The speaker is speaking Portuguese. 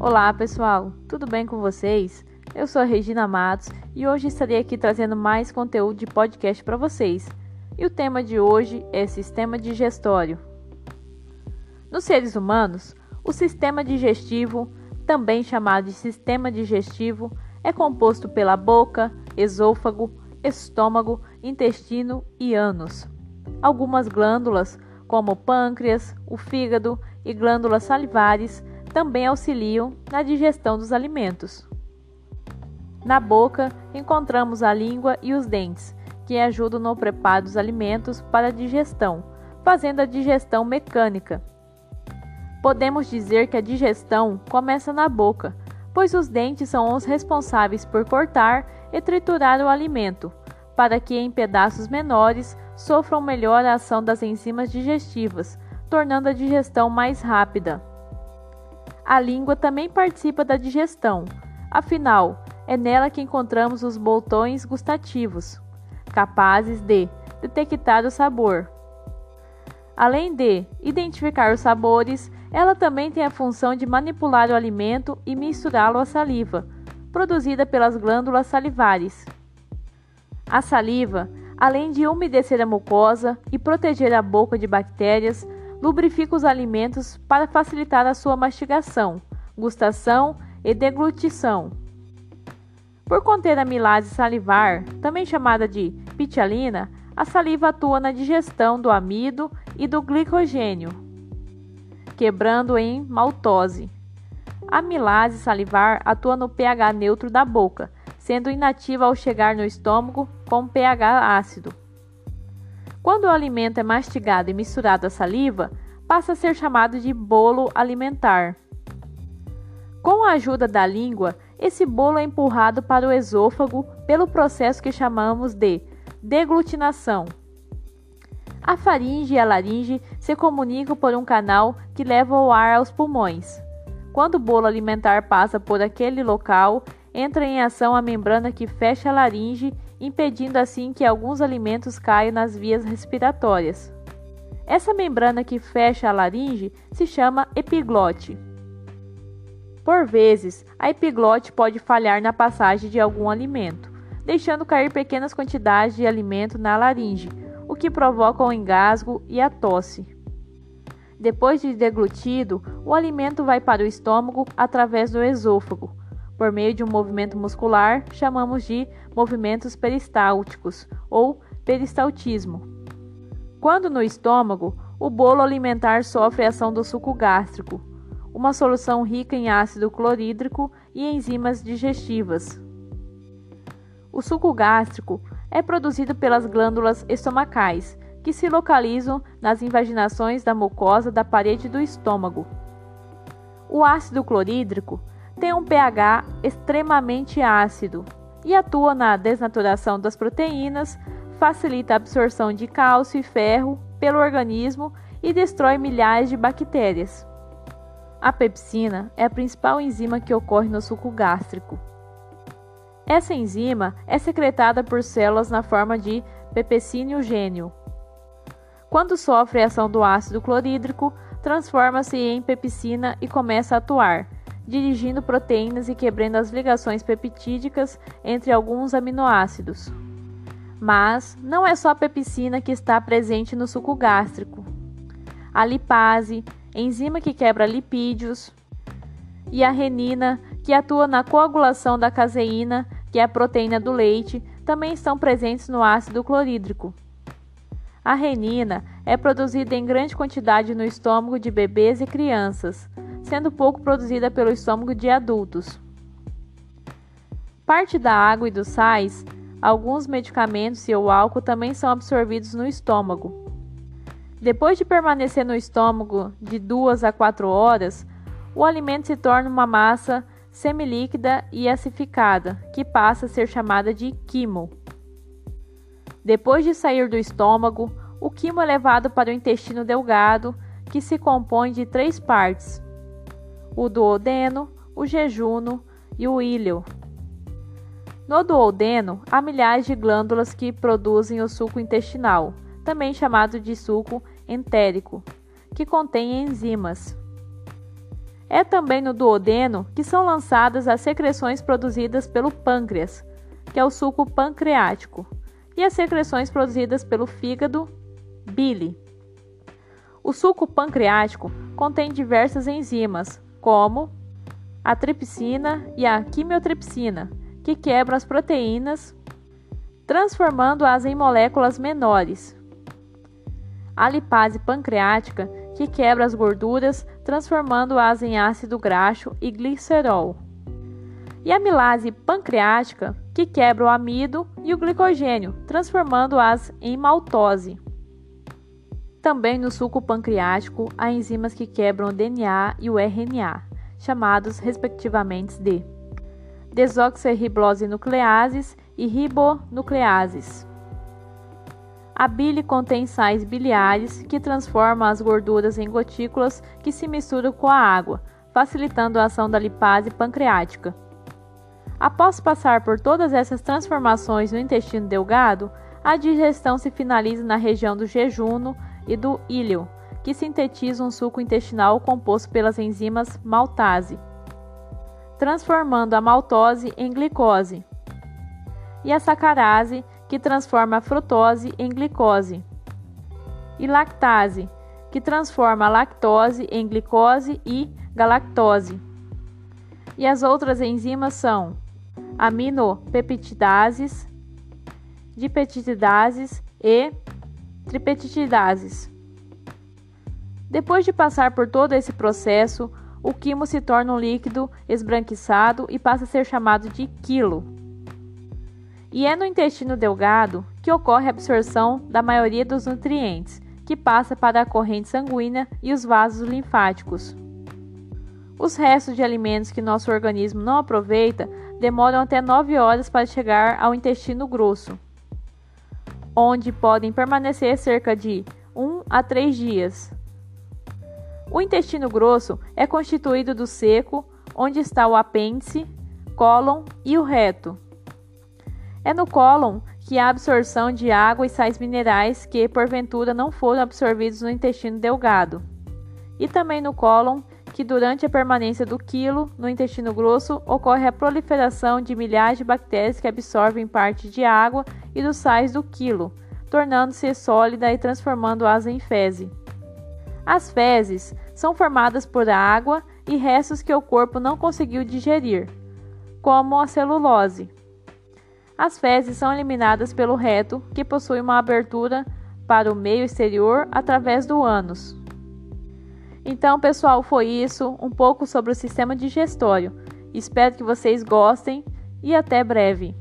Olá pessoal, tudo bem com vocês? Eu sou a Regina Matos e hoje estarei aqui trazendo mais conteúdo de podcast para vocês. E o tema de hoje é sistema digestório. Nos seres humanos, o sistema digestivo, também chamado de sistema digestivo, é composto pela boca, esôfago, estômago, intestino e ânus. Algumas glândulas, como o pâncreas, o fígado e glândulas salivares, também auxiliam na digestão dos alimentos. Na boca, encontramos a língua e os dentes, que ajudam no preparo dos alimentos para a digestão, fazendo a digestão mecânica. Podemos dizer que a digestão começa na boca, pois os dentes são os responsáveis por cortar e triturar o alimento, para que em pedaços menores sofram melhor a ação das enzimas digestivas, tornando a digestão mais rápida. A língua também participa da digestão, afinal, é nela que encontramos os botões gustativos, capazes de detectar o sabor. Além de identificar os sabores, ela também tem a função de manipular o alimento e misturá-lo à saliva, produzida pelas glândulas salivares. A saliva, além de umedecer a mucosa e proteger a boca de bactérias, lubrifica os alimentos para facilitar a sua mastigação, gustação e deglutição. Por conter amilase salivar, também chamada de pitialina, a saliva atua na digestão do amido e do glicogênio, quebrando em maltose. A amilase salivar atua no pH neutro da boca, sendo inativa ao chegar no estômago com pH ácido. Quando o alimento é mastigado e misturado à saliva, passa a ser chamado de bolo alimentar. Com a ajuda da língua, esse bolo é empurrado para o esôfago pelo processo que chamamos de deglutinação. A faringe e a laringe se comunicam por um canal que leva o ar aos pulmões. Quando o bolo alimentar passa por aquele local, entra em ação a membrana que fecha a laringe, impedindo assim que alguns alimentos caiam nas vias respiratórias. Essa membrana que fecha a laringe se chama epiglote. Por vezes, a epiglote pode falhar na passagem de algum alimento, deixando cair pequenas quantidades de alimento na laringe, o que provoca o engasgo e a tosse. Depois de deglutido, o alimento vai para o estômago através do esôfago. Por meio de um movimento muscular, chamamos de movimentos peristálticos ou peristaltismo. Quando no estômago, o bolo alimentar sofre a ação do suco gástrico, uma solução rica em ácido clorídrico e enzimas digestivas. O suco gástrico é produzido pelas glândulas estomacais, que se localizam nas invaginações da mucosa da parede do estômago. O ácido clorídrico tem um pH extremamente ácido e atua na desnaturação das proteínas, facilita a absorção de cálcio e ferro pelo organismo e destrói milhares de bactérias. A pepsina é a principal enzima que ocorre no suco gástrico. Essa enzima é secretada por células na forma de pepsiniogênio. Quando sofre a ação do ácido clorídrico, transforma-se em pepsina e começa a atuar, dirigindo proteínas e quebrando as ligações peptídicas entre alguns aminoácidos. Mas não é só a pepsina que está presente no suco gástrico. A lipase, enzima que quebra lipídios, e a renina, que atua na coagulação da caseína, que é a proteína do leite, também estão presentes no ácido clorídrico. A renina é produzida em grande quantidade no estômago de bebês e crianças, sendo pouco produzida pelo estômago de adultos. Parte da água e dos sais, alguns medicamentos e o álcool também são absorvidos no estômago. Depois de permanecer no estômago de 2 a 4 horas, o alimento se torna uma massa semilíquida e acidificada, que passa a ser chamada de quimo. Depois de sair do estômago, o quimo é levado para o intestino delgado, que se compõe de três partes: o duodeno, o jejuno e o íleo. No duodeno, há milhares de glândulas que produzem o suco intestinal também chamado de suco entérico, que contém enzimas. É também no duodeno que são lançadas as secreções produzidas pelo pâncreas, que é o suco pancreático, e as secreções produzidas pelo fígado, bile. O suco pancreático contém diversas enzimas, como a tripsina e a quimiotripsina, que quebram as proteínas, transformando-as em moléculas menores. A lipase pancreática, que quebra as gorduras, transformando-as em ácido graxo e glicerol. E a milase pancreática, que quebra o amido e o glicogênio, transformando-as em maltose. Também no suco pancreático há enzimas que quebram o DNA e o RNA, chamados respectivamente de desoxirriblose nucleases e ribonucleases. A bile contém sais biliares que transformam as gorduras em gotículas que se misturam com a água, facilitando a ação da lipase pancreática. Após passar por todas essas transformações no intestino delgado, a digestão se finaliza na região do jejuno e do íleo, que sintetiza um suco intestinal composto pelas enzimas maltase, transformando a maltose em glicose, e a sacarase, que transforma a frutose em glicose, e lactase, que transforma a lactose em glicose e galactose. E as outras enzimas são aminopeptidases, dipeptidases e tripeptidases. Depois de passar por todo esse processo, o quimo se torna um líquido esbranquiçado e passa a ser chamado de quilo. E é no intestino delgado que ocorre a absorção da maioria dos nutrientes, que passa para a corrente sanguínea e os vasos linfáticos. Os restos de alimentos que nosso organismo não aproveita demoram até 9 horas para chegar ao intestino grosso, onde podem permanecer cerca de 1 a 3 dias. O intestino grosso é constituído do seco, onde está o apêndice, cólon e o reto. É no cólon que a absorção de água e sais minerais que, porventura, não foram absorvidos no intestino delgado. E também no cólon que, durante a permanência do quilo no intestino grosso, ocorre a proliferação de milhares de bactérias que absorvem parte de água e dos sais do quilo, tornando-se sólida e transformando-as em fezes. As fezes são formadas por água e restos que o corpo não conseguiu digerir, como a celulose. As fezes são eliminadas pelo reto, que possui uma abertura para o meio exterior através do ânus. Então, pessoal, foi isso, um pouco sobre o sistema digestório. Espero que vocês gostem e até breve.